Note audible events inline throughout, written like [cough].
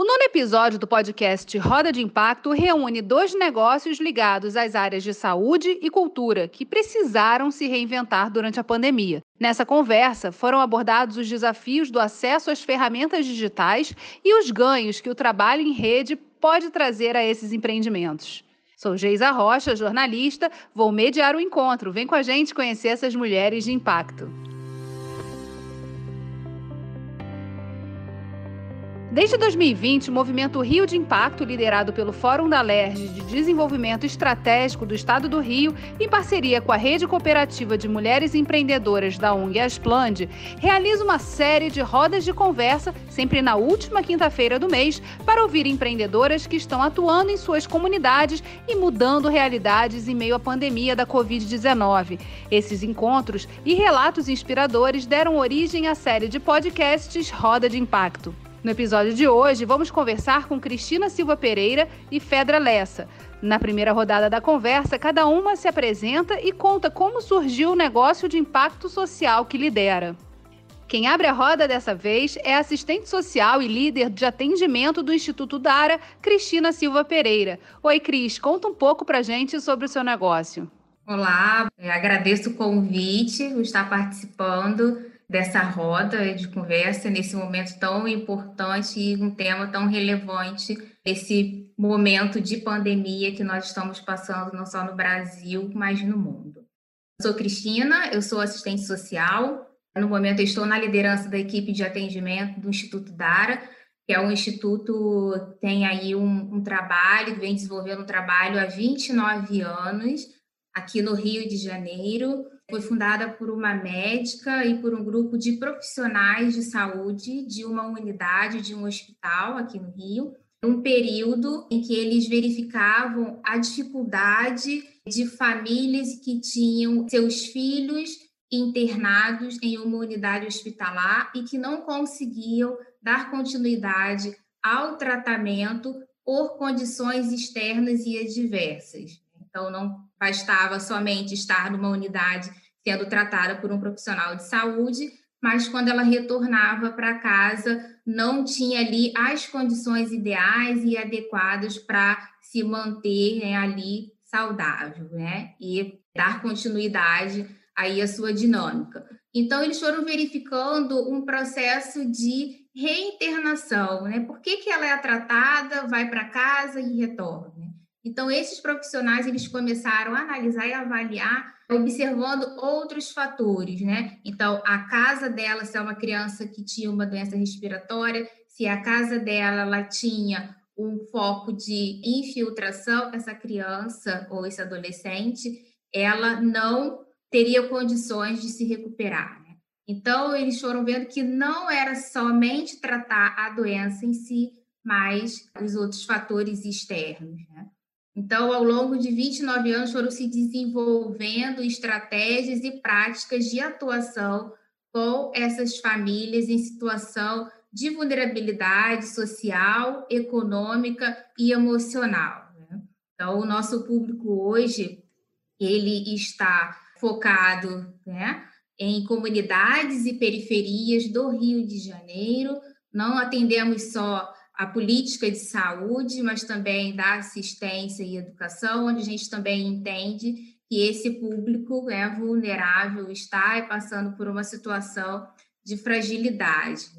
O nono episódio do podcast Roda de Impacto reúne dois negócios ligados às áreas de saúde e cultura que precisaram se reinventar durante a pandemia. Nessa conversa, foram abordados os desafios do acesso às ferramentas digitais e os ganhos que o trabalho em rede pode trazer a esses empreendimentos. Sou Geisa Rocha, jornalista, vou mediar o encontro. Vem com a gente conhecer essas mulheres de impacto. Desde 2020, o movimento Rio de Impacto, liderado pelo Fórum da LERJ de Desenvolvimento Estratégico do Estado do Rio, em parceria com a Rede Cooperativa de Mulheres Empreendedoras da ONG Aspland, realiza uma série de rodas de conversa, sempre na última quinta-feira do mês, para ouvir empreendedoras que estão atuando em suas comunidades e mudando realidades em meio à pandemia da Covid-19. Esses encontros e relatos inspiradores deram origem à série de podcasts Roda de Impacto. No episódio de hoje, vamos conversar com Cristina Silva Pereira e Fedra Lessa. Na primeira rodada da conversa, cada uma se apresenta e conta como surgiu o negócio de impacto social que lidera. Quem abre a roda dessa vez é assistente social e líder de atendimento do Instituto Dara, Cristina Silva Pereira. Oi, Cris, conta um pouco pra gente sobre o seu negócio. Olá, agradeço o convite, estar participando dessa roda de conversa nesse momento tão importante e um tema tão relevante, esse momento de pandemia que nós estamos passando não só no Brasil, mas no mundo. Eu sou Cristina, eu sou assistente social. No momento, estou na liderança da equipe de atendimento do Instituto Dara, que é um instituto que tem aí um, um trabalho, vem desenvolvendo um trabalho há 29 anos aqui no Rio de Janeiro foi fundada por uma médica e por um grupo de profissionais de saúde de uma unidade de um hospital aqui no Rio, um período em que eles verificavam a dificuldade de famílias que tinham seus filhos internados em uma unidade hospitalar e que não conseguiam dar continuidade ao tratamento por condições externas e adversas. Então, não bastava somente estar numa unidade sendo tratada por um profissional de saúde, mas quando ela retornava para casa, não tinha ali as condições ideais e adequadas para se manter né, ali saudável, né? E dar continuidade aí à sua dinâmica. Então, eles foram verificando um processo de reinternação, né? Por que, que ela é tratada, vai para casa e retorna? Então, esses profissionais, eles começaram a analisar e avaliar observando outros fatores, né? Então, a casa dela, se é uma criança que tinha uma doença respiratória, se a casa dela ela tinha um foco de infiltração, essa criança ou esse adolescente, ela não teria condições de se recuperar. Né? Então, eles foram vendo que não era somente tratar a doença em si, mas os outros fatores externos. Né? Então, ao longo de 29 anos, foram se desenvolvendo estratégias e práticas de atuação com essas famílias em situação de vulnerabilidade social, econômica e emocional. Né? Então, o nosso público hoje, ele está focado né, em comunidades e periferias do Rio de Janeiro. Não atendemos só a política de saúde, mas também da assistência e educação, onde a gente também entende que esse público é vulnerável, está passando por uma situação de fragilidade.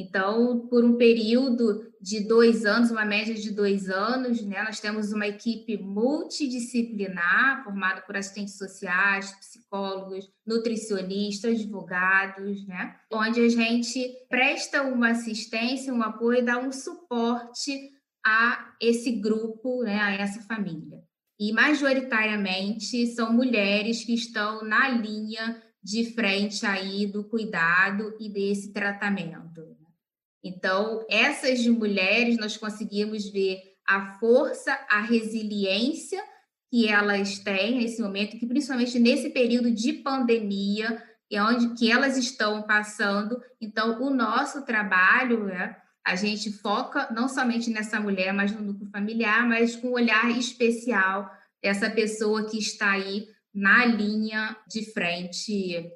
Então, por um período de dois anos, uma média de dois anos, né, nós temos uma equipe multidisciplinar, formada por assistentes sociais, psicólogos, nutricionistas, advogados, né, onde a gente presta uma assistência, um apoio, dá um suporte a esse grupo, né, a essa família. E majoritariamente são mulheres que estão na linha de frente aí do cuidado e desse tratamento. Então, essas mulheres, nós conseguimos ver a força, a resiliência que elas têm nesse momento, que principalmente nesse período de pandemia, é onde que elas estão passando. Então, o nosso trabalho, né, a gente foca não somente nessa mulher, mas no núcleo familiar, mas com um olhar especial dessa pessoa que está aí na linha de frente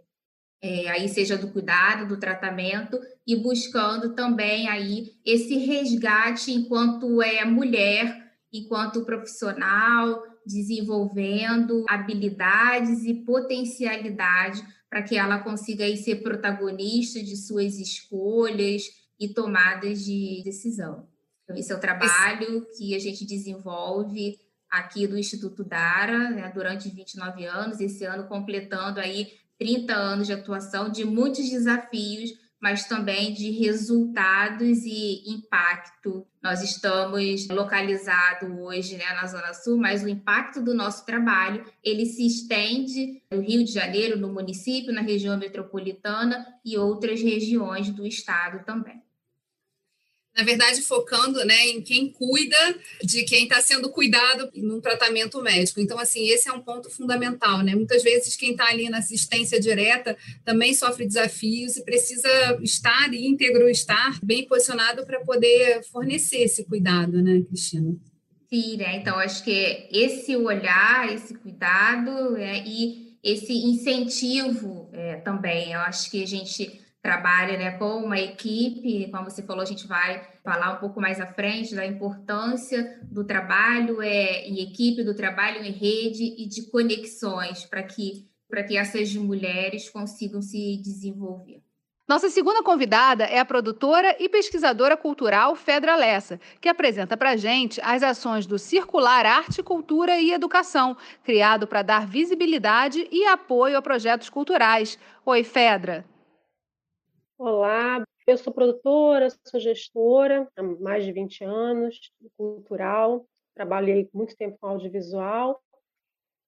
é, aí seja do cuidado, do tratamento, e buscando também aí esse resgate enquanto é mulher, enquanto profissional, desenvolvendo habilidades e potencialidade para que ela consiga aí ser protagonista de suas escolhas e tomadas de decisão. Então, esse é o trabalho que a gente desenvolve aqui do Instituto Dara né, durante 29 anos, esse ano completando aí 30 anos de atuação, de muitos desafios, mas também de resultados e impacto. Nós estamos localizados hoje né, na Zona Sul, mas o impacto do nosso trabalho ele se estende no Rio de Janeiro, no município, na região metropolitana e outras regiões do estado também na verdade, focando né, em quem cuida de quem está sendo cuidado num tratamento médico. Então, assim, esse é um ponto fundamental, né? Muitas vezes quem está ali na assistência direta também sofre desafios e precisa estar íntegro, estar bem posicionado para poder fornecer esse cuidado, né, Cristina? Sim, né? Então, acho que esse olhar, esse cuidado é, e esse incentivo é, também, eu acho que a gente trabalha né, com uma equipe, como você falou, a gente vai falar um pouco mais à frente da importância do trabalho é, em equipe, do trabalho em rede e de conexões para que, que essas mulheres consigam se desenvolver. Nossa segunda convidada é a produtora e pesquisadora cultural Fedra Lessa, que apresenta para gente as ações do Circular Arte, Cultura e Educação, criado para dar visibilidade e apoio a projetos culturais. Oi, Fedra. Olá, eu sou produtora, sou gestora há mais de 20 anos, cultural, trabalhei muito tempo com audiovisual.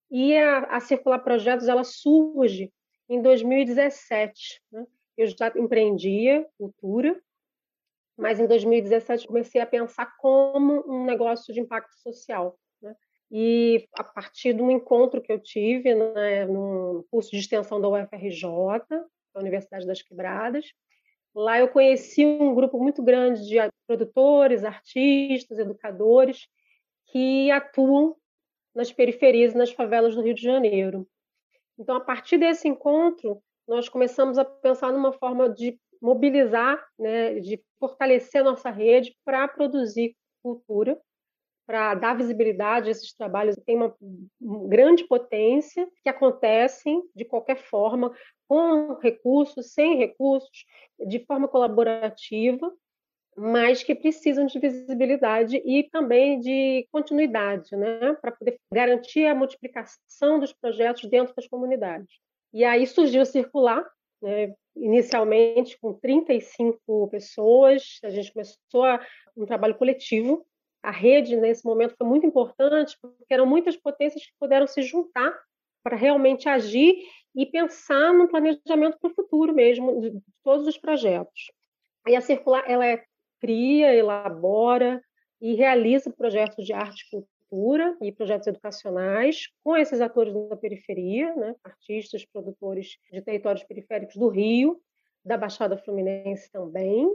E a, a Circular Projetos ela surge em 2017. Né? Eu já empreendia cultura, mas em 2017 comecei a pensar como um negócio de impacto social. Né? E a partir de um encontro que eu tive né, no curso de extensão da UFRJ, da Universidade das Quebradas. Lá eu conheci um grupo muito grande de produtores, artistas, educadores que atuam nas periferias e nas favelas do Rio de Janeiro. Então, a partir desse encontro, nós começamos a pensar numa forma de mobilizar, né, de fortalecer a nossa rede para produzir cultura para dar visibilidade a esses trabalhos tem uma grande potência que acontecem de qualquer forma, com recursos, sem recursos, de forma colaborativa, mas que precisam de visibilidade e também de continuidade, né, para poder garantir a multiplicação dos projetos dentro das comunidades. E aí surgiu o Circular, né, inicialmente com 35 pessoas, a gente começou um trabalho coletivo a rede nesse momento foi muito importante, porque eram muitas potências que puderam se juntar para realmente agir e pensar no planejamento para o futuro mesmo de todos os projetos. Aí a Circular ela é, cria, elabora e realiza projetos de arte e cultura e projetos educacionais com esses atores da periferia, né? artistas, produtores de territórios periféricos do Rio, da Baixada Fluminense também.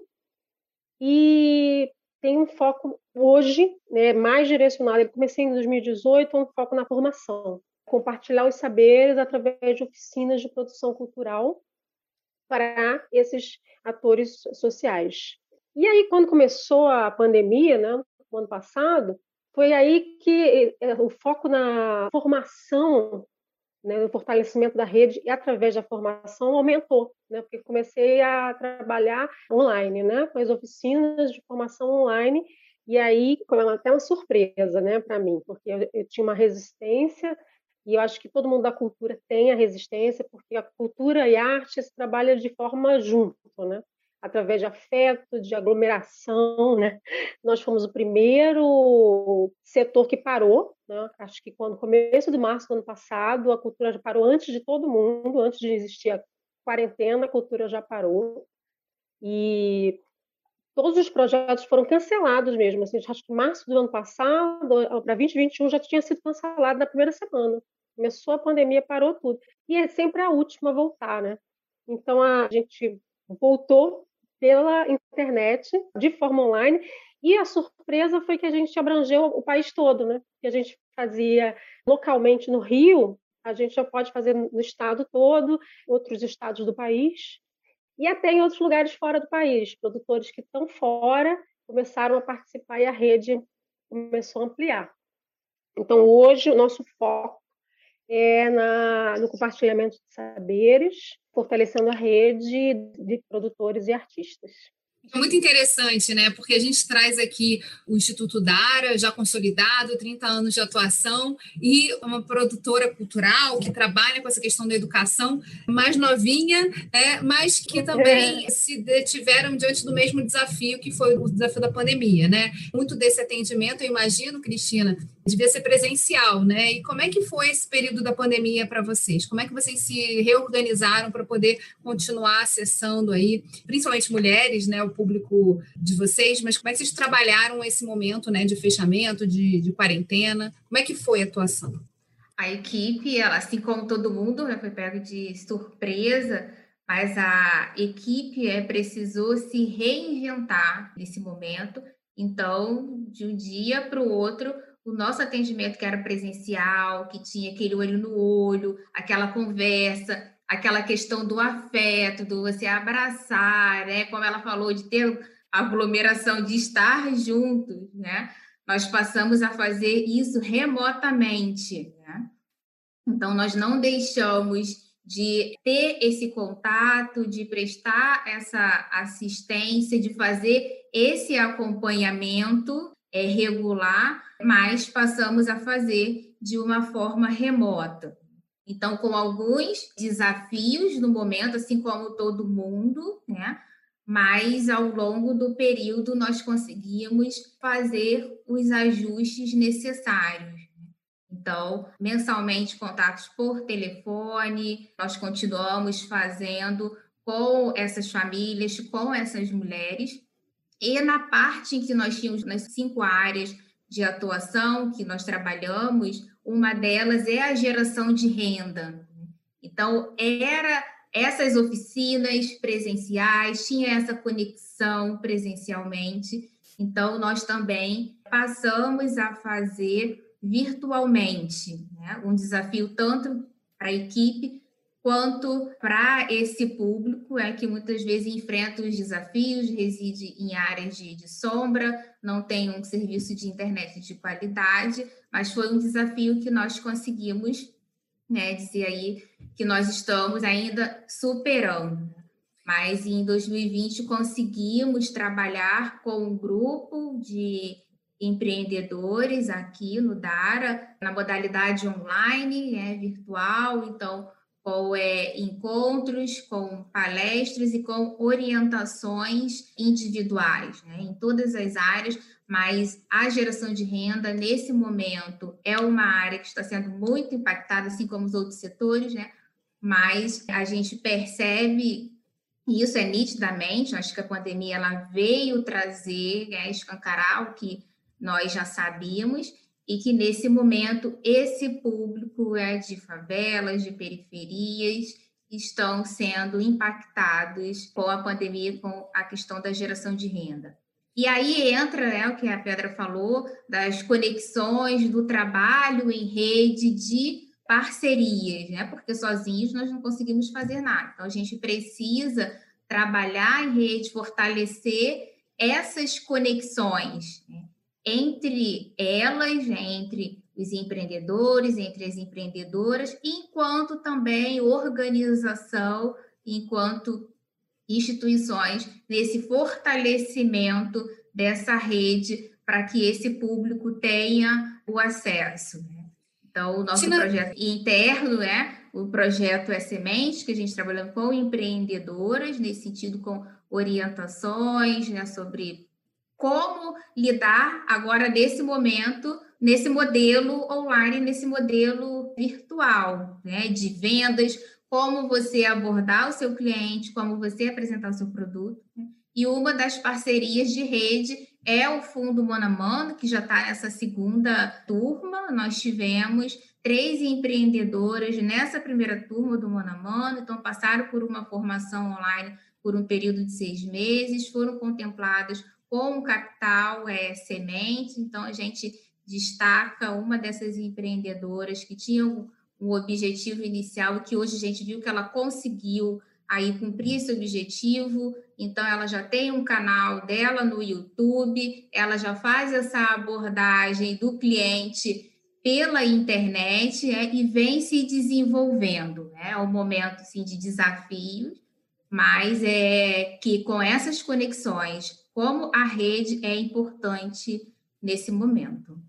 E tem um foco hoje né, mais direcionado. Eu comecei em 2018, um foco na formação, compartilhar os saberes através de oficinas de produção cultural para esses atores sociais. E aí, quando começou a pandemia, né, no ano passado, foi aí que eh, o foco na formação né, no fortalecimento da rede e através da formação aumentou, né, porque comecei a trabalhar online, né, com as oficinas de formação online e aí foi até uma surpresa, né, para mim, porque eu, eu, tinha uma resistência e eu acho que todo mundo da cultura tem a resistência, porque a cultura e a arte se trabalham de forma junto, né? Através de afeto, de aglomeração, né? Nós fomos o primeiro setor que parou, né? Acho que quando começo de março do ano passado, a cultura já parou antes de todo mundo, antes de existir a quarentena, a cultura já parou. E todos os projetos foram cancelados mesmo. Assim, acho que março do ano passado para 2021 já tinha sido cancelado na primeira semana. Começou a pandemia, parou tudo. E é sempre a última a voltar, né? Então a gente voltou pela internet, de forma online, e a surpresa foi que a gente abrangeu o país todo, né? Que a gente fazia localmente no Rio, a gente já pode fazer no estado todo, outros estados do país, e até em outros lugares fora do país. Produtores que estão fora começaram a participar e a rede começou a ampliar. Então, hoje, o nosso foco é na, no compartilhamento de saberes, fortalecendo a rede de produtores e artistas. É muito interessante, né? Porque a gente traz aqui o Instituto Dara, já consolidado, 30 anos de atuação, e uma produtora cultural que trabalha com essa questão da educação, mais novinha, é, mas que também é. se detiveram diante do mesmo desafio que foi o desafio da pandemia, né? Muito desse atendimento, eu imagino, Cristina, devia ser presencial, né? E como é que foi esse período da pandemia para vocês? Como é que vocês se reorganizaram para poder continuar acessando aí, principalmente mulheres, né, o público de vocês, mas como é que vocês trabalharam esse momento, né, de fechamento, de, de quarentena? Como é que foi a atuação? A equipe, ela, assim como todo mundo, né, foi pego de surpresa, mas a equipe é, precisou se reinventar nesse momento. Então, de um dia para o outro, o nosso atendimento que era presencial, que tinha aquele olho no olho, aquela conversa, aquela questão do afeto, do você abraçar, né? Como ela falou, de ter aglomeração, de estar juntos, né? Nós passamos a fazer isso remotamente, né? Então, nós não deixamos de ter esse contato, de prestar essa assistência, de fazer esse acompanhamento é, regular, mas passamos a fazer de uma forma remota. Então, com alguns desafios no momento, assim como todo mundo, né? Mas ao longo do período nós conseguimos fazer os ajustes necessários. Então, mensalmente, contatos por telefone, nós continuamos fazendo com essas famílias, com essas mulheres, e na parte em que nós tínhamos nas cinco áreas de atuação que nós trabalhamos, uma delas é a geração de renda. Então, era essas oficinas presenciais, tinha essa conexão presencialmente. Então, nós também passamos a fazer virtualmente, né? um desafio tanto para a equipe quanto para esse público é que muitas vezes enfrenta os desafios, reside em áreas de, de, sombra, não tem um serviço de internet de qualidade, mas foi um desafio que nós conseguimos, né, dizer aí que nós estamos ainda superando. Mas em 2020 conseguimos trabalhar com um grupo de empreendedores aqui no Dara, na modalidade online, né, virtual, então com é, encontros, com palestras e com orientações individuais, né, em todas as áreas, mas a geração de renda, nesse momento, é uma área que está sendo muito impactada, assim como os outros setores, né, mas a gente percebe e isso é nitidamente, acho que a pandemia ela veio trazer, né, escancarar o que nós já sabíamos, e que nesse momento esse público é de favelas, de periferias, estão sendo impactados com a pandemia, com a questão da geração de renda. E aí entra né, o que a Pedra falou, das conexões, do trabalho em rede de parcerias, né? porque sozinhos nós não conseguimos fazer nada. Então, a gente precisa trabalhar em rede, fortalecer essas conexões. Né? Entre elas, entre os empreendedores, entre as empreendedoras, enquanto também organização, enquanto instituições, nesse fortalecimento dessa rede para que esse público tenha o acesso. Né? Então, o nosso Tina... projeto interno é o projeto é Semente, que a gente trabalha com empreendedoras, nesse sentido, com orientações né, sobre como lidar agora nesse momento, nesse modelo online, nesse modelo virtual, né, de vendas, como você abordar o seu cliente, como você apresentar o seu produto. Né? E uma das parcerias de rede é o Fundo Monamano, que já está nessa segunda turma. Nós tivemos três empreendedoras nessa primeira turma do Monamano, então passaram por uma formação online por um período de seis meses, foram contempladas com capital é, semente, então a gente destaca uma dessas empreendedoras que tinham um objetivo inicial que hoje a gente viu que ela conseguiu aí cumprir esse objetivo. Então, ela já tem um canal dela no YouTube, ela já faz essa abordagem do cliente pela internet é, e vem se desenvolvendo. Né? É um momento assim, de desafios, mas é que com essas conexões, como a rede é importante nesse momento.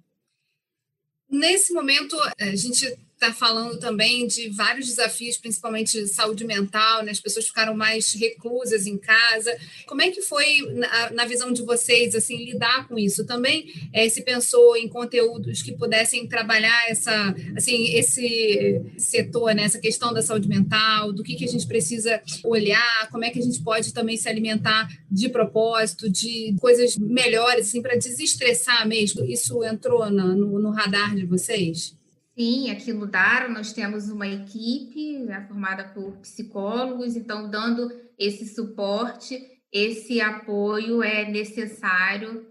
Nesse momento, a gente está falando também de vários desafios, principalmente de saúde mental, né? as pessoas ficaram mais reclusas em casa. Como é que foi, na, na visão de vocês, assim, lidar com isso? Também é, se pensou em conteúdos que pudessem trabalhar essa, assim, esse setor, né? essa questão da saúde mental, do que, que a gente precisa olhar, como é que a gente pode também se alimentar de propósito, de coisas melhores, assim, para desestressar mesmo. Isso entrou no, no radar de vocês? Sim, aqui no Daro nós temos uma equipe né, formada por psicólogos, então, dando esse suporte, esse apoio é necessário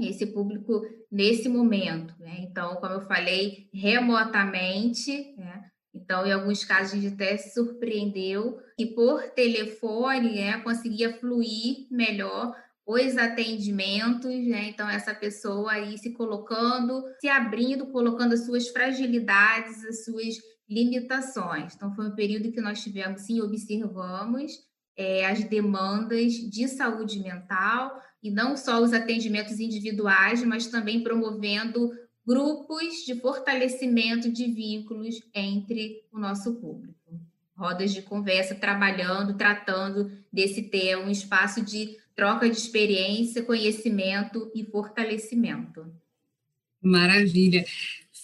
esse público nesse momento. Né? Então, como eu falei, remotamente, né? então, em alguns casos, a gente até se surpreendeu que por telefone né, conseguia fluir melhor os atendimentos, né? Então, essa pessoa aí se colocando, se abrindo, colocando as suas fragilidades, as suas limitações. Então, foi um período que nós tivemos, sim, observamos é, as demandas de saúde mental, e não só os atendimentos individuais, mas também promovendo grupos de fortalecimento de vínculos entre o nosso público. Rodas de conversa, trabalhando, tratando desse tema, um espaço de troca de experiência, conhecimento e fortalecimento. Maravilha.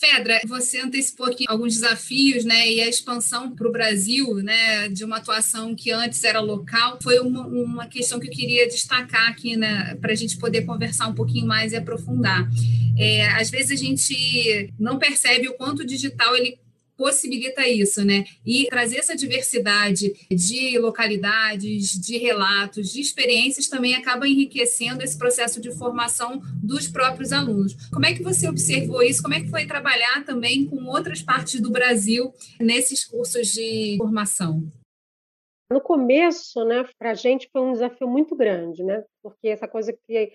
Fedra, você antecipou aqui alguns desafios, né, e a expansão para o Brasil, né, de uma atuação que antes era local, foi uma, uma questão que eu queria destacar aqui, né, para a gente poder conversar um pouquinho mais e aprofundar. É, às vezes a gente não percebe o quanto o digital ele possibilita isso, né? E trazer essa diversidade de localidades, de relatos, de experiências também acaba enriquecendo esse processo de formação dos próprios alunos. Como é que você observou isso? Como é que foi trabalhar também com outras partes do Brasil nesses cursos de formação? No começo, né, para a gente foi um desafio muito grande, né? Porque essa coisa que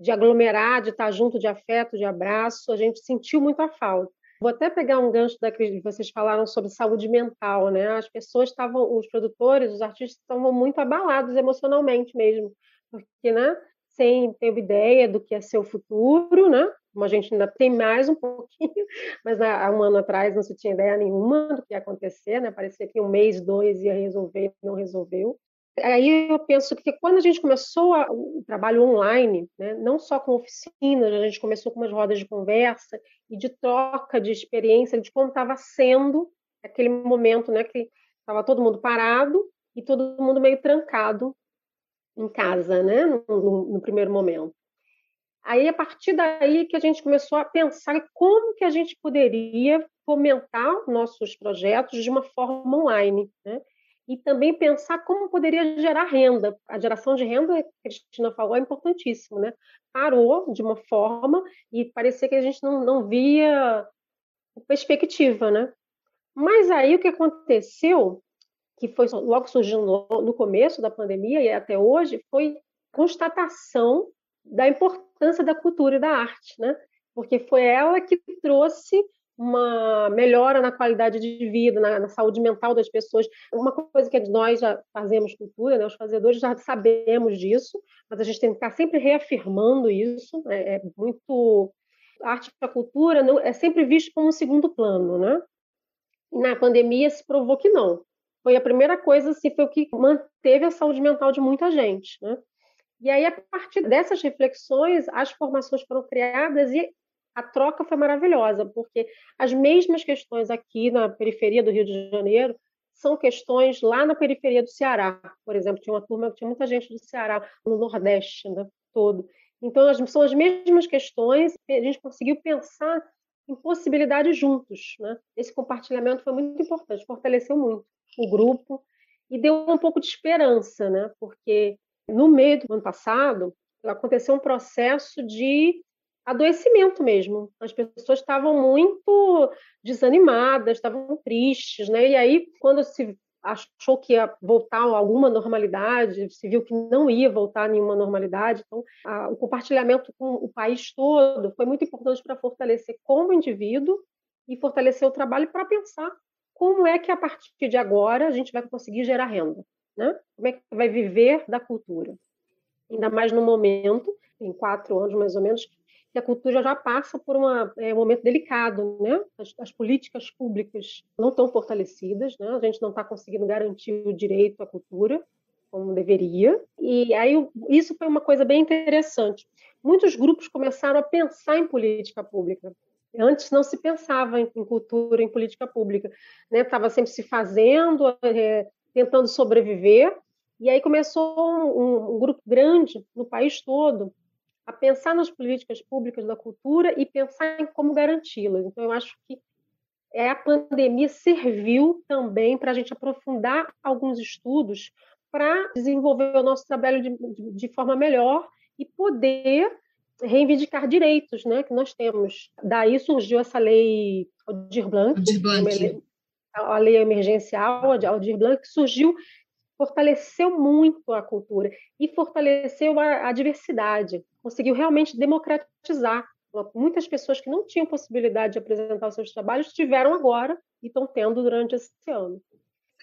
de aglomerar, de estar junto, de afeto, de abraço, a gente sentiu muito a falta. Vou até pegar um gancho da que vocês falaram sobre saúde mental, né? As pessoas estavam, os produtores, os artistas estavam muito abalados emocionalmente mesmo, porque, né? Sem ter ideia do que é seu futuro, né? Como a gente ainda tem mais um [laughs] pouquinho, mas há um ano atrás não se tinha ideia nenhuma do que ia acontecer, né? Parecia que um mês, dois ia resolver, não resolveu. Aí eu penso que quando a gente começou o trabalho online, né, não só com oficinas, a gente começou com umas rodas de conversa e de troca de experiência de como estava sendo aquele momento, né, que estava todo mundo parado e todo mundo meio trancado em casa, né, no, no, no primeiro momento. Aí, a partir daí que a gente começou a pensar como que a gente poderia fomentar nossos projetos de uma forma online, né? E também pensar como poderia gerar renda. A geração de renda, que a Cristina falou, é importantíssimo, né? Parou de uma forma e parecia que a gente não, não via perspectiva, né? Mas aí o que aconteceu, que foi logo surgindo no, no começo da pandemia e até hoje, foi constatação da importância da cultura e da arte, né? Porque foi ela que trouxe uma melhora na qualidade de vida, na, na, saúde mental das pessoas. Uma coisa que nós já fazemos cultura, né, os fazedores já sabemos disso, mas a gente tem que estar sempre reafirmando isso. Né, é muito a arte e a cultura não é sempre visto como um segundo plano, né? E na pandemia se provou que não. Foi a primeira coisa, assim, foi o que manteve a saúde mental de muita gente, né? E aí, a partir dessas reflexões, as formações foram criadas e a troca foi maravilhosa, porque as mesmas questões aqui na periferia do Rio de Janeiro são questões lá na periferia do Ceará. Por exemplo, tinha uma turma, tinha muita gente do Ceará, no Nordeste né, todo. Então, são as mesmas questões, a gente conseguiu pensar em possibilidades juntos. Né? Esse compartilhamento foi muito importante, fortaleceu muito o grupo e deu um pouco de esperança, né? porque no meio do ano passado aconteceu um processo de adoecimento mesmo. As pessoas estavam muito desanimadas, estavam tristes, né? E aí, quando se achou que ia voltar alguma normalidade, se viu que não ia voltar nenhuma normalidade. Então, a, o compartilhamento com o país todo foi muito importante para fortalecer como indivíduo e fortalecer o trabalho para pensar como é que a partir de agora a gente vai conseguir gerar renda, né? Como é que vai viver da cultura? Ainda mais no momento, em quatro anos mais ou menos, que a cultura já passa por uma, é, um momento delicado, né? As, as, políticas públicas não estão fortalecidas, né? A gente não está conseguindo garantir o direito à cultura como deveria. E aí isso foi uma coisa bem interessante. Muitos grupos começaram a pensar em política pública. Antes não se pensava em, cultura, em política pública, né? Estava sempre se fazendo, é, tentando sobreviver. E aí começou um, um grupo grande no país todo a pensar nas políticas públicas da cultura e pensar em como garanti-las. Então, eu acho que é, a pandemia serviu também para a gente aprofundar alguns estudos para desenvolver o nosso trabalho de, de, de, forma melhor e poder reivindicar direitos né, que nós temos. Daí surgiu essa lei Aldir Blanc, Aldir Blanc. a lei emergencial Aldir Blanc, que surgiu fortaleceu muito a cultura e fortaleceu a, a diversidade, conseguiu realmente democratizar. Muitas pessoas que não tinham possibilidade de apresentar os seus trabalhos tiveram agora e estão tendo durante esse ano.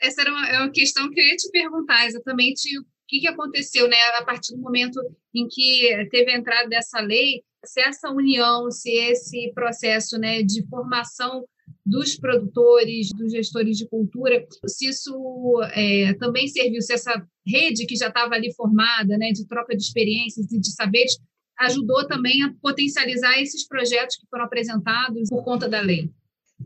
Essa era uma, é questão que eu ia te perguntar exatamente o que, que aconteceu, né, a partir do momento em que teve a entrada dessa lei, se essa união, se esse processo, né, de formação dos produtores, dos gestores de cultura, se isso é, também serviu, se essa rede que já estava ali formada, né, de troca de experiências e de saberes, ajudou também a potencializar esses projetos que foram apresentados por conta da lei.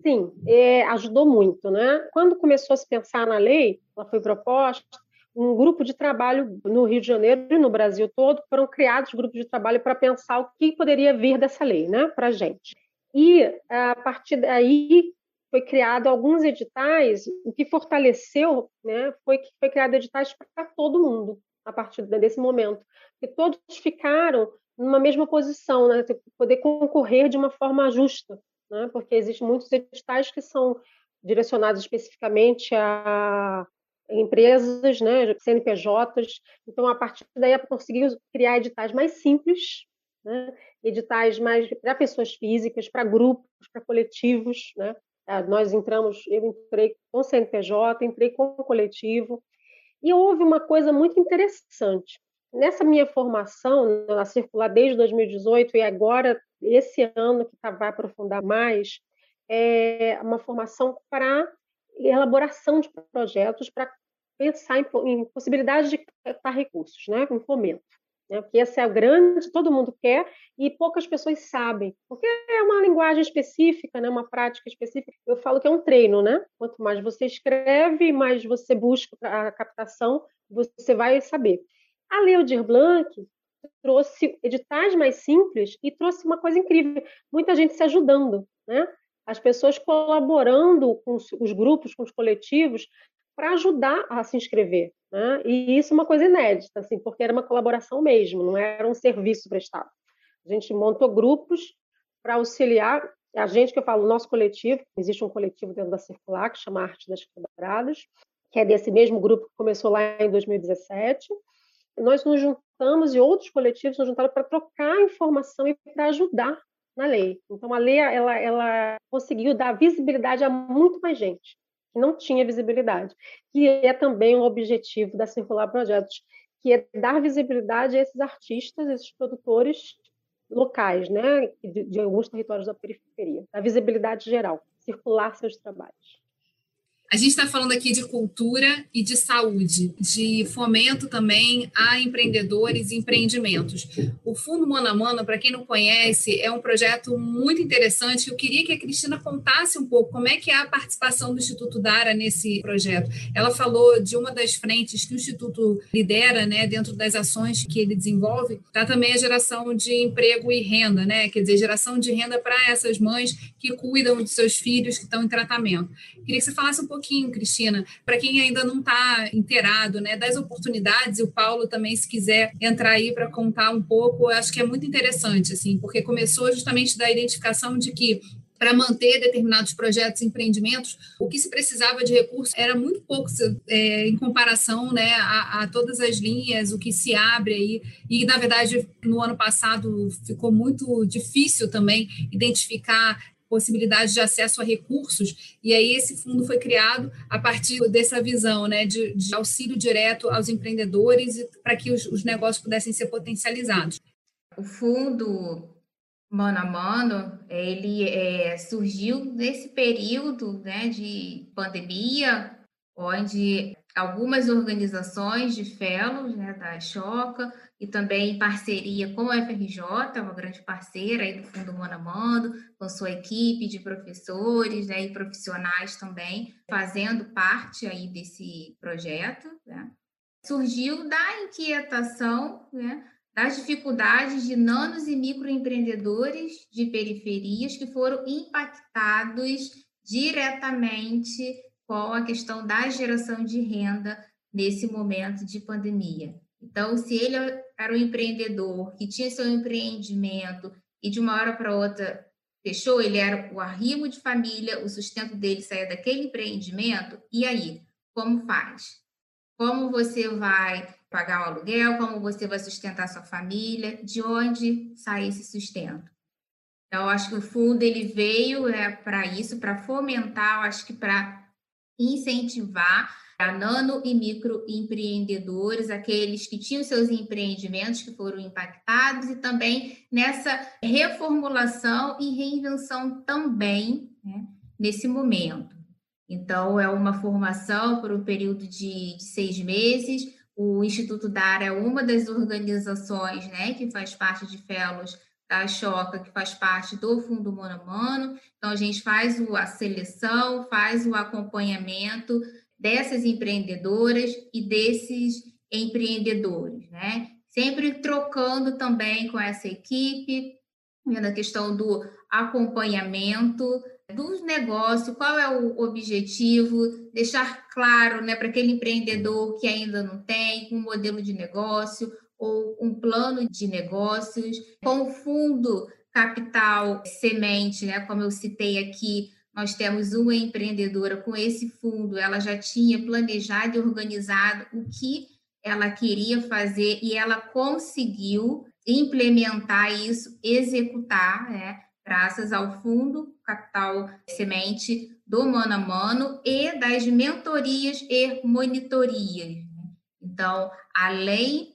Sim, é, ajudou muito, né? Quando começou a se pensar na lei, ela foi proposta, um grupo de trabalho no Rio de Janeiro e no Brasil todo foram criados grupos de trabalho para pensar o que poderia vir dessa lei, né, para gente. E a partir daí foi criado alguns editais, o que fortaleceu, né, foi que foi criado editais para todo mundo a partir desse momento, e todos ficaram numa mesma posição, né, poder concorrer de uma forma justa, né, porque existem muitos editais que são direcionados especificamente a empresas, né, CNPJs. Então, a partir daí, conseguiu criar editais mais simples, né, editais mais para pessoas físicas, para grupos, para coletivos. Né? Ah, nós entramos, eu entrei com CNPJ, entrei com o coletivo, e houve uma coisa muito interessante. Nessa minha formação, na circular desde 2018 e agora, esse ano que tá, vai aprofundar mais, é uma formação para elaboração de projetos, para pensar em, em possibilidades de captar recursos, né, em fomento né? porque essa é o grande, todo mundo quer e poucas pessoas sabem, porque é uma linguagem específica, né? uma prática específica. Eu falo que é um treino, né? Quanto mais você escreve, mais você busca a captação, você vai saber. A Lei Aldir Blanc trouxe editais mais simples e trouxe uma coisa incrível, muita gente se ajudando, né? As pessoas colaborando com os grupos, com os coletivos, para ajudar a se inscrever. Né? E isso é uma coisa inédita, assim, porque era uma colaboração mesmo, não era um serviço prestado. A gente montou grupos para auxiliar a gente que eu falo, o nosso coletivo, existe um coletivo dentro da Circular que chama Arte das Quebradas, que é desse mesmo grupo que começou lá em 2017. Nós nos juntamos e outros coletivos nos juntaram para trocar informação e para ajudar na lei. Então a lei ela, ela conseguiu dar visibilidade a muito mais gente que não tinha visibilidade, que é também um objetivo da Circular Projetos, que é dar visibilidade a esses artistas, esses produtores locais, né, de, de alguns territórios da periferia, a visibilidade geral, circular seus trabalhos. A gente está falando aqui de cultura e de saúde, de fomento também a empreendedores e empreendimentos. O Fundo Mano a Mano, para quem não conhece, é um projeto muito interessante. Eu queria que a Cristina contasse um pouco como é que é a participação do Instituto Dara nesse projeto. Ela falou de uma das frentes que o Instituto lidera, né, dentro das ações que ele desenvolve, está também a geração de emprego e renda, né? Quer dizer, geração de renda para essas mães que cuidam de seus filhos que estão em tratamento. Queria que você falasse um pouco pouquinho, Cristina, para quem ainda não está inteirado, né, das oportunidades, e o Paulo também, se quiser entrar aí para contar um pouco, acho que é muito interessante, assim, porque começou justamente da identificação de que para manter determinados projetos e empreendimentos, o que se precisava de recursos era muito pouco é, em comparação né, a, a, todas as linhas, o que se abre aí. E, na verdade, no ano passado ficou muito difícil também identificar possibilidade de acesso a recursos, e aí esse fundo foi criado a partir dessa visão né, de, de auxílio direto aos empreendedores para que os, os negócios pudessem ser potencializados. O fundo mano a mano, ele é, surgiu nesse período né, de pandemia, onde algumas organizações de fellows né, da Choca e também em parceria com a FRJ, uma grande parceira aí do Fundo Mano, com sua equipe de professores né, e profissionais também, fazendo parte aí desse projeto, né, surgiu da inquietação né, das dificuldades de nanos e microempreendedores de periferias que foram impactados diretamente com a questão da geração de renda nesse momento de pandemia. Então, se ele era um empreendedor que tinha seu empreendimento e de uma hora para outra fechou, ele era o arrimo de família, o sustento dele saía daquele empreendimento, e aí, como faz? Como você vai pagar o aluguel, como você vai sustentar sua família, de onde sai esse sustento. Então, acho que o fundo ele veio é, para isso, para fomentar, acho que para incentivar a nano e microempreendedores, aqueles que tinham seus empreendimentos que foram impactados, e também nessa reformulação e reinvenção também né, nesse momento. Então, é uma formação por um período de, de seis meses, o Instituto DAR é uma das organizações né, que faz parte de Fellows da Choca, que faz parte do Fundo Mano Mano. Então, a gente faz a seleção, faz o acompanhamento dessas empreendedoras e desses empreendedores, né? Sempre trocando também com essa equipe, vendo a questão do acompanhamento dos negócios, qual é o objetivo, deixar claro né, para aquele empreendedor que ainda não tem um modelo de negócio ou um plano de negócios, com o fundo capital semente, né, como eu citei aqui, nós temos uma empreendedora com esse fundo, ela já tinha planejado e organizado o que ela queria fazer e ela conseguiu implementar isso, executar, né? graças ao Fundo Capital Semente do Mano a Mano e das mentorias e monitorias. Né? Então, além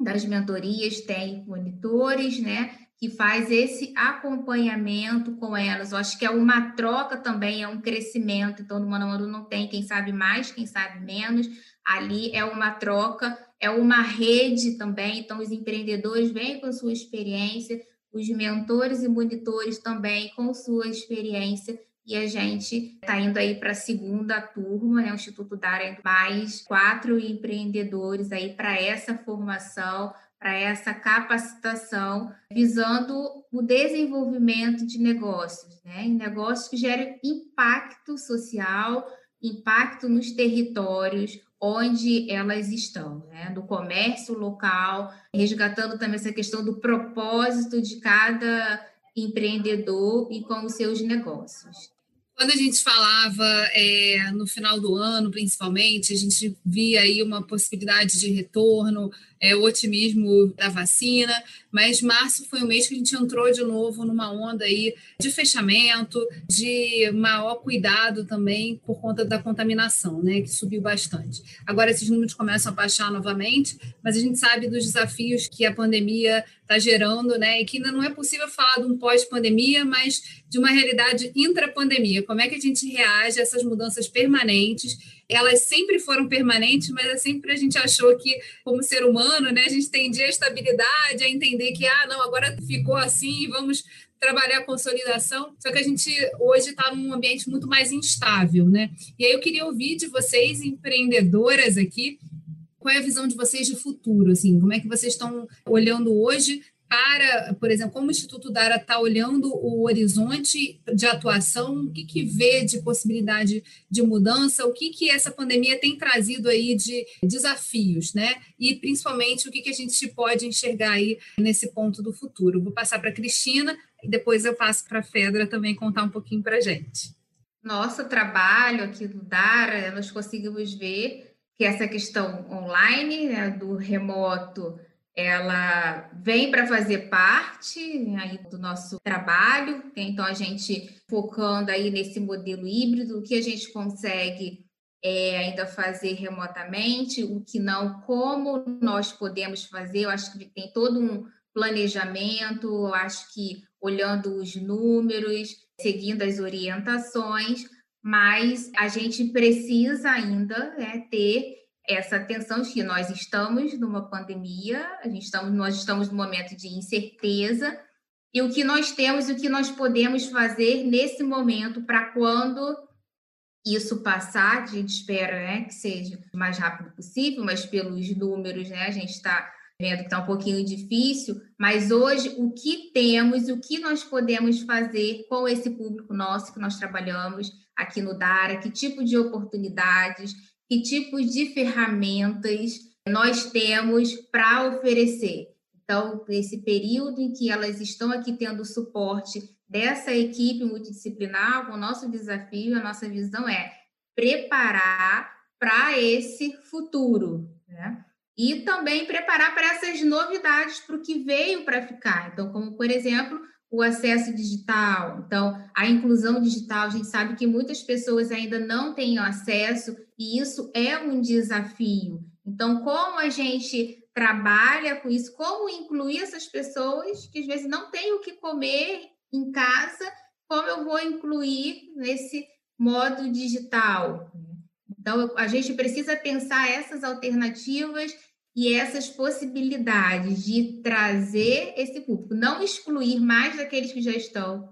das mentorias, tem monitores, né, que faz esse acompanhamento com elas. Eu acho que é uma troca também, é um crescimento. Então, no Mano Mano não tem quem sabe mais, quem sabe menos. Ali é uma troca, é uma rede também. Então, os empreendedores vêm com sua experiência, os mentores e monitores também com sua experiência e a gente está indo aí para a segunda turma, né? O Instituto Dara mais quatro empreendedores aí para essa formação, para essa capacitação, visando o desenvolvimento de negócios, né? Negócios que gerem impacto social, impacto nos territórios, onde elas estão, né? do comércio local, resgatando também essa questão do propósito de cada empreendedor e com os seus negócios. Quando a gente falava é, no final do ano, principalmente, a gente via aí uma possibilidade de retorno, é, o otimismo da vacina, mas março foi o mês que a gente entrou de novo numa onda aí de fechamento, de maior cuidado também por conta da contaminação, né, que subiu bastante. Agora esses números começam a baixar novamente, mas a gente sabe dos desafios que a pandemia está gerando, né, e que ainda não é possível falar de um pós-pandemia, mas de uma realidade intra-pandemia. Como é que a gente reage a essas mudanças permanentes elas sempre foram permanentes, mas é sempre a gente achou que, como ser humano, né, a gente tendia a estabilidade, a entender que, ah, não, agora ficou assim, vamos trabalhar a consolidação, só que a gente hoje está num ambiente muito mais instável, né? E aí eu queria ouvir de vocês, empreendedoras aqui, qual é a visão de vocês de futuro, assim, como é que vocês estão olhando hoje para, por exemplo, como o Instituto Dara está olhando o horizonte de atuação, o que, que vê de possibilidade de mudança, o que, que essa pandemia tem trazido aí de desafios, né? E principalmente o que, que a gente pode enxergar aí nesse ponto do futuro. Vou passar para a Cristina e depois eu passo para a Fedra também contar um pouquinho para a gente. Nosso trabalho aqui do Dara, nós conseguimos ver que essa questão online, né, do remoto, ela vem para fazer parte aí do nosso trabalho, então a gente focando aí nesse modelo híbrido, o que a gente consegue é, ainda fazer remotamente, o que não, como nós podemos fazer, eu acho que tem todo um planejamento, eu acho que olhando os números, seguindo as orientações, mas a gente precisa ainda né, ter essa atenção de que nós estamos numa pandemia, a gente estamos, nós estamos num momento de incerteza, e o que nós temos e o que nós podemos fazer nesse momento para quando isso passar, a gente espera né, que seja o mais rápido possível, mas pelos números, né, a gente está vendo que está um pouquinho difícil, mas hoje o que temos o que nós podemos fazer com esse público nosso que nós trabalhamos aqui no Dara, que tipo de oportunidades, que tipos de ferramentas nós temos para oferecer. Então, nesse período em que elas estão aqui tendo suporte dessa equipe multidisciplinar, o nosso desafio, a nossa visão é preparar para esse futuro, né? E também preparar para essas novidades, para o que veio para ficar. Então, como, por exemplo, o acesso digital. Então, a inclusão digital, a gente sabe que muitas pessoas ainda não têm acesso e isso é um desafio. Então, como a gente trabalha com isso, como incluir essas pessoas que às vezes não têm o que comer em casa, como eu vou incluir nesse modo digital? Então, a gente precisa pensar essas alternativas e essas possibilidades de trazer esse público, não excluir mais daqueles que já estão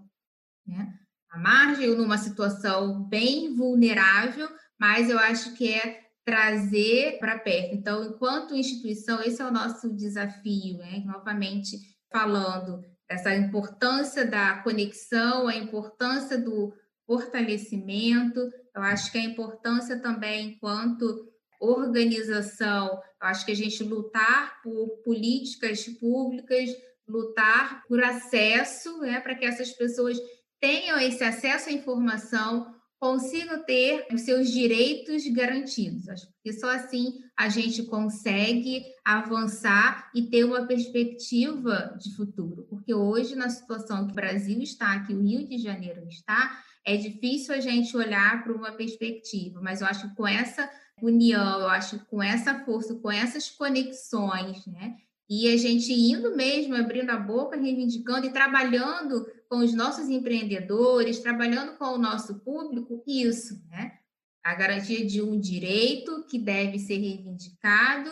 né, à margem ou numa situação bem vulnerável, mas eu acho que é trazer para perto. Então, enquanto instituição, esse é o nosso desafio, né? novamente falando dessa importância da conexão, a importância do fortalecimento, eu acho que a importância também enquanto organização, eu acho que a gente lutar por políticas públicas, lutar por acesso, né, para que essas pessoas tenham esse acesso à informação, consigam ter os seus direitos garantidos. Acho que só assim a gente consegue avançar e ter uma perspectiva de futuro. Porque hoje, na situação que o Brasil está, que o Rio de Janeiro está, é difícil a gente olhar para uma perspectiva, mas eu acho que com essa união, eu acho que com essa força, com essas conexões, né? E a gente indo mesmo, abrindo a boca, reivindicando e trabalhando com os nossos empreendedores, trabalhando com o nosso público, isso, né? A garantia de um direito que deve ser reivindicado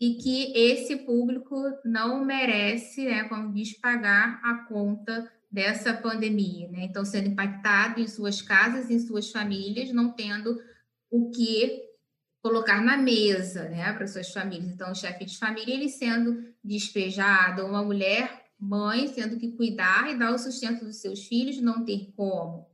e que esse público não merece, né, como diz, pagar a conta dessa pandemia, né? Então, sendo impactado em suas casas, em suas famílias, não tendo o que colocar na mesa, né, para suas famílias. Então, o chefe de família ele sendo despejado, uma mulher mãe tendo que cuidar e dar o sustento dos seus filhos, não ter como.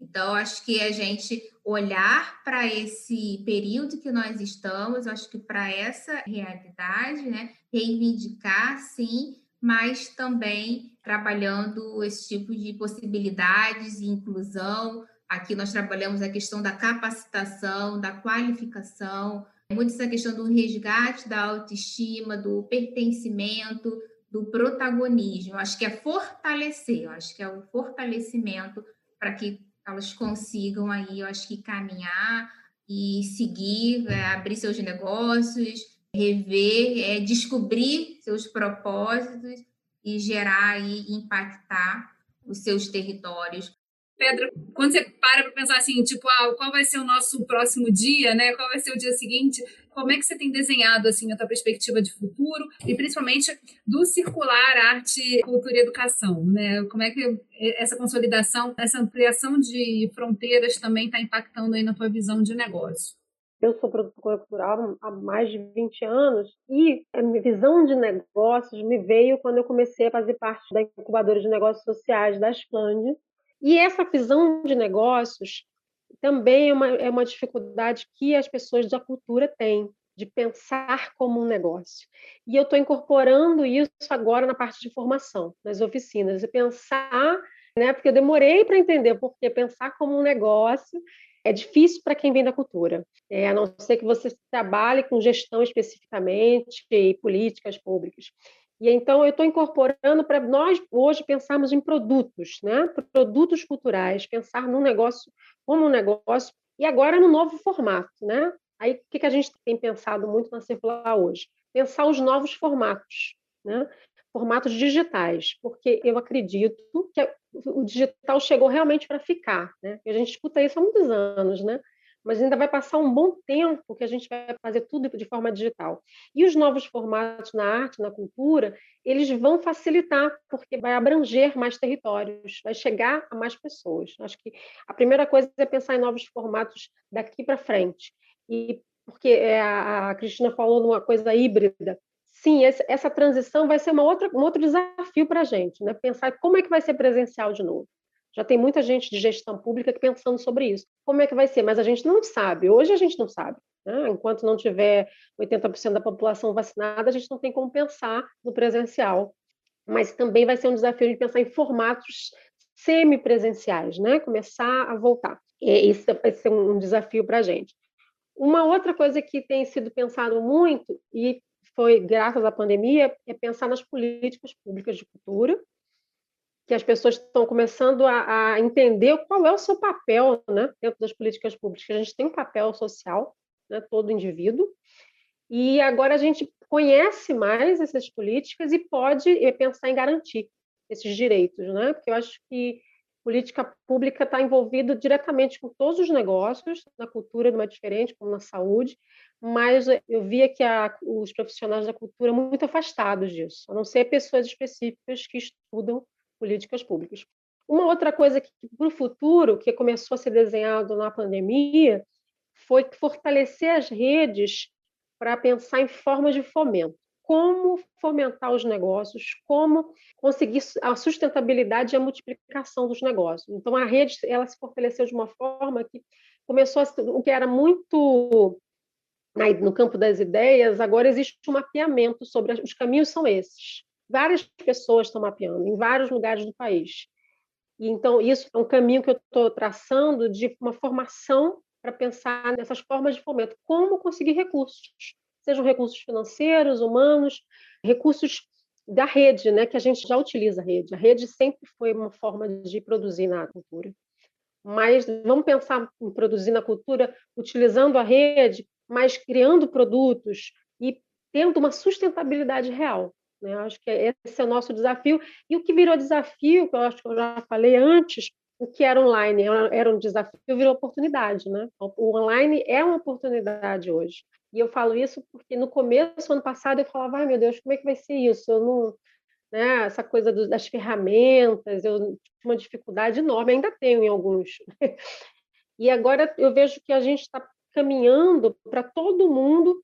Então, acho que a gente olhar para esse período que nós estamos, acho que para essa realidade, né, reivindicar, sim, mas também trabalhando esse tipo de possibilidades e inclusão, Aqui nós trabalhamos a questão da capacitação, da qualificação, muito essa questão do resgate da autoestima, do pertencimento, do protagonismo. Acho que é fortalecer, acho que é o fortalecimento para que elas consigam aí, eu acho que caminhar e seguir, é, abrir seus negócios, rever, é, descobrir seus propósitos e gerar e impactar os seus territórios Pedro, quando você para para pensar assim, tipo, ah, qual vai ser o nosso próximo dia, né? Qual vai ser o dia seguinte? Como é que você tem desenhado assim a tua perspectiva de futuro e principalmente do circular arte, cultura e educação, né? Como é que essa consolidação, essa ampliação de fronteiras também está impactando aí na tua visão de negócio? Eu sou produtora cultural há mais de 20 anos e a minha visão de negócios me veio quando eu comecei a fazer parte da incubadora de negócios sociais da Splend. E essa visão de negócios também é uma, é uma dificuldade que as pessoas da cultura têm, de pensar como um negócio. E eu estou incorporando isso agora na parte de formação, nas oficinas, de pensar, né, porque eu demorei para entender porque pensar como um negócio é difícil para quem vem da cultura, é, a não ser que você trabalhe com gestão especificamente e políticas públicas. E então eu estou incorporando para nós hoje pensarmos em produtos, né? produtos culturais, pensar no negócio como um negócio, e agora no novo formato. Né? Aí o que, que a gente tem pensado muito na circular hoje? Pensar os novos formatos. Né? formatos digitais, porque eu acredito que o digital chegou realmente para ficar, né? E a gente escuta isso há muitos anos, né? Mas ainda vai passar um bom tempo que a gente vai fazer tudo de forma digital. E os novos formatos na arte, na cultura, eles vão facilitar, porque vai abranger mais territórios, vai chegar a mais pessoas. Acho que a primeira coisa é pensar em novos formatos daqui para frente. E porque é, a Cristina falou numa coisa híbrida, sim, essa transição vai ser uma outra, um outro desafio para a gente, né? Pensar como é que vai ser presencial de novo. Já tem muita gente de gestão pública pensando sobre isso. Como é que vai ser? Mas a gente não sabe. Hoje a gente não sabe. Né? Enquanto não tiver 80% da população vacinada, a gente não tem como pensar no presencial. Mas também vai ser um desafio de pensar em formatos semipresenciais, né? Começar a voltar. E isso vai ser um desafio para a gente. Uma outra coisa que tem sido pensado muito, e foi graças à pandemia é pensar nas políticas públicas de cultura, que as pessoas estão começando a, a entender qual é o seu papel né, dentro das políticas públicas. A gente tem um papel social, né, todo indivíduo, e agora a gente conhece mais essas políticas e pode pensar em garantir esses direitos, né? Porque eu acho que política pública está envolvida diretamente com todos os negócios, na cultura não é diferente, como na saúde, mas eu via que a, os profissionais da cultura muito afastados disso, a não ser pessoas específicas que estudam políticas públicas. Uma outra coisa que, para o futuro, que começou a ser desenhado na pandemia, foi fortalecer as redes para pensar em formas de fomento. Como fomentar os negócios, como conseguir a sustentabilidade e a multiplicação dos negócios. Então, a rede ela se fortaleceu de uma forma que começou a, o que era muito no campo das ideias, agora existe um mapeamento sobre os caminhos são esses. Várias pessoas estão mapeando em vários lugares do país. E, então, isso é um caminho que eu estou traçando de uma formação para pensar nessas formas de fomento. Como conseguir recursos, sejam recursos financeiros, humanos, recursos da rede, né, que a gente já utiliza a rede. A rede sempre foi uma forma de produzir na cultura. Mas vamos pensar em produzir na cultura utilizando a rede mas criando produtos e tendo uma sustentabilidade real. Né? Acho que esse é o nosso desafio. E o que virou desafio, que eu acho que eu já falei antes, o que era online era um desafio, virou oportunidade. Né? O online é uma oportunidade hoje. E eu falo isso porque no começo, ano passado, eu falava, ai meu Deus, como é que vai ser isso? Eu não, né, essa coisa das ferramentas, eu tinha uma dificuldade enorme, ainda tenho em alguns. [laughs] E agora eu vejo que a gente está caminhando para todo mundo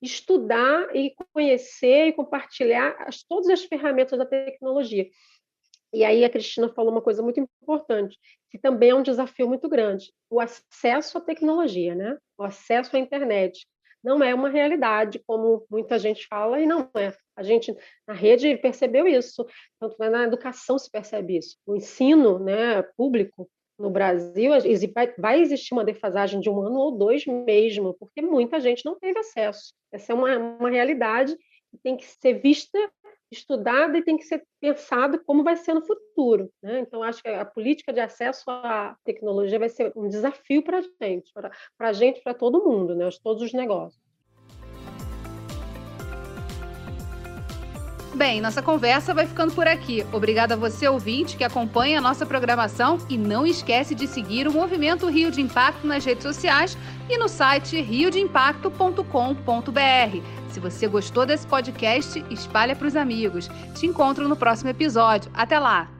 estudar e conhecer e compartilhar as, todas as ferramentas da tecnologia. E aí a Cristina falou uma coisa muito importante, que também é um desafio muito grande, o acesso à tecnologia, né? O acesso à internet. Não é uma realidade, como muita gente fala, e não é. A gente, na rede, percebeu isso, tanto na educação se percebe isso. O ensino né, público no Brasil, vai existir uma defasagem de um ano ou dois mesmo, porque muita gente não teve acesso. Essa é uma, uma realidade que tem que ser vista, estudada e tem que ser pensada como vai ser no futuro. Né? Então, acho que a política de acesso à tecnologia vai ser um desafio para a gente, para a gente, para todo mundo, né? todos os negócios. Bem, nossa conversa vai ficando por aqui. Obrigada a você, ouvinte, que acompanha a nossa programação e não esquece de seguir o Movimento Rio de Impacto nas redes sociais e no site riodeimpacto.com.br. Se você gostou desse podcast, espalha para os amigos. Te encontro no próximo episódio. Até lá!